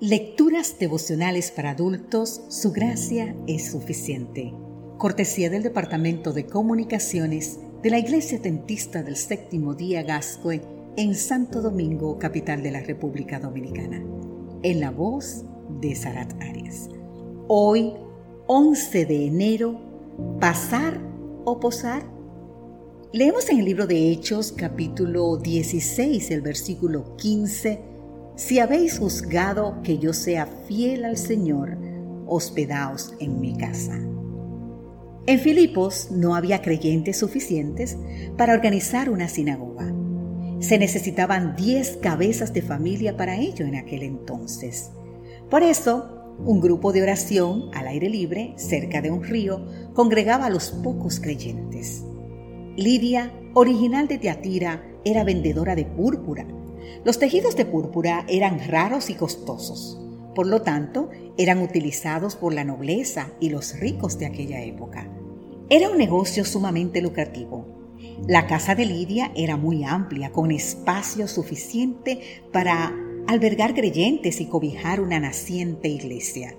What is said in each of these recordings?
Lecturas devocionales para adultos, su gracia es suficiente. Cortesía del Departamento de Comunicaciones de la Iglesia Tentista del Séptimo Día Gascue en Santo Domingo, capital de la República Dominicana. En la voz de Sarat Arias. Hoy, 11 de enero, ¿pasar o posar? Leemos en el libro de Hechos, capítulo 16, el versículo 15 si habéis juzgado que yo sea fiel al Señor, hospedaos en mi casa. En Filipos no había creyentes suficientes para organizar una sinagoga. Se necesitaban diez cabezas de familia para ello en aquel entonces. Por eso, un grupo de oración al aire libre, cerca de un río, congregaba a los pocos creyentes. Lidia, original de Teatira, era vendedora de púrpura los tejidos de púrpura eran raros y costosos, por lo tanto, eran utilizados por la nobleza y los ricos de aquella época. Era un negocio sumamente lucrativo. La casa de Lidia era muy amplia, con espacio suficiente para albergar creyentes y cobijar una naciente iglesia.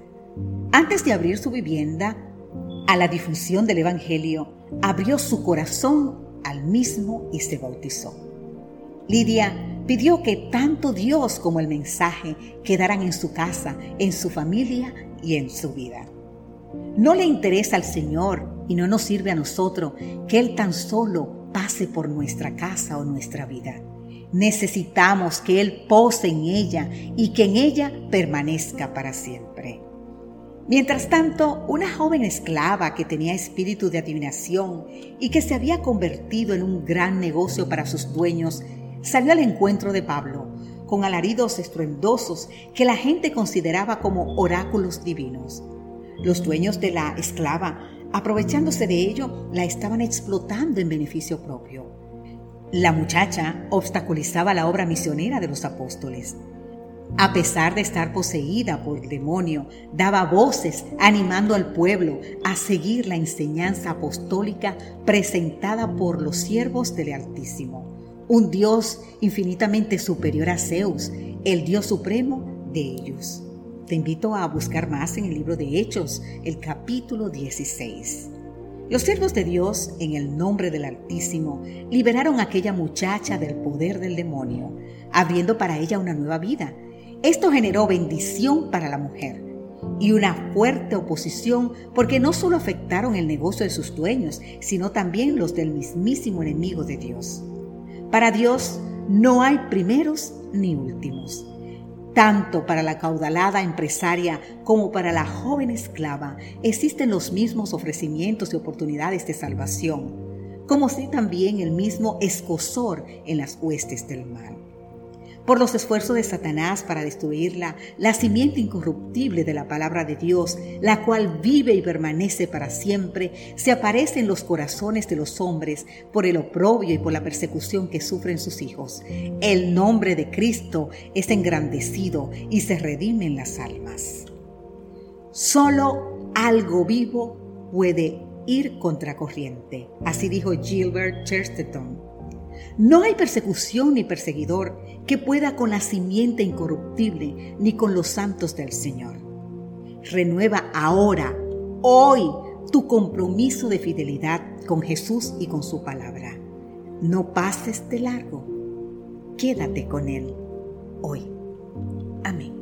Antes de abrir su vivienda a la difusión del Evangelio, abrió su corazón al mismo y se bautizó. Lidia pidió que tanto Dios como el mensaje quedaran en su casa, en su familia y en su vida. No le interesa al Señor y no nos sirve a nosotros que Él tan solo pase por nuestra casa o nuestra vida. Necesitamos que Él pose en ella y que en ella permanezca para siempre. Mientras tanto, una joven esclava que tenía espíritu de adivinación y que se había convertido en un gran negocio para sus dueños salió al encuentro de Pablo con alaridos estruendosos que la gente consideraba como oráculos divinos. Los dueños de la esclava, aprovechándose de ello, la estaban explotando en beneficio propio. La muchacha obstaculizaba la obra misionera de los apóstoles. A pesar de estar poseída por el demonio, daba voces animando al pueblo a seguir la enseñanza apostólica presentada por los siervos del Altísimo un Dios infinitamente superior a Zeus, el Dios supremo de ellos. Te invito a buscar más en el libro de Hechos, el capítulo 16. Los siervos de Dios, en el nombre del Altísimo, liberaron a aquella muchacha del poder del demonio, abriendo para ella una nueva vida. Esto generó bendición para la mujer y una fuerte oposición porque no solo afectaron el negocio de sus dueños, sino también los del mismísimo enemigo de Dios. Para Dios no hay primeros ni últimos. Tanto para la caudalada empresaria como para la joven esclava existen los mismos ofrecimientos y oportunidades de salvación, como si también el mismo escosor en las huestes del mal por los esfuerzos de Satanás para destruirla, la simiente incorruptible de la palabra de Dios, la cual vive y permanece para siempre, se aparece en los corazones de los hombres por el oprobio y por la persecución que sufren sus hijos. El nombre de Cristo es engrandecido y se redimen las almas. Solo algo vivo puede ir contracorriente. Así dijo Gilbert Chesterton. No hay persecución ni perseguidor que pueda con la simiente incorruptible ni con los santos del Señor. Renueva ahora, hoy, tu compromiso de fidelidad con Jesús y con su palabra. No pases de largo. Quédate con Él hoy. Amén.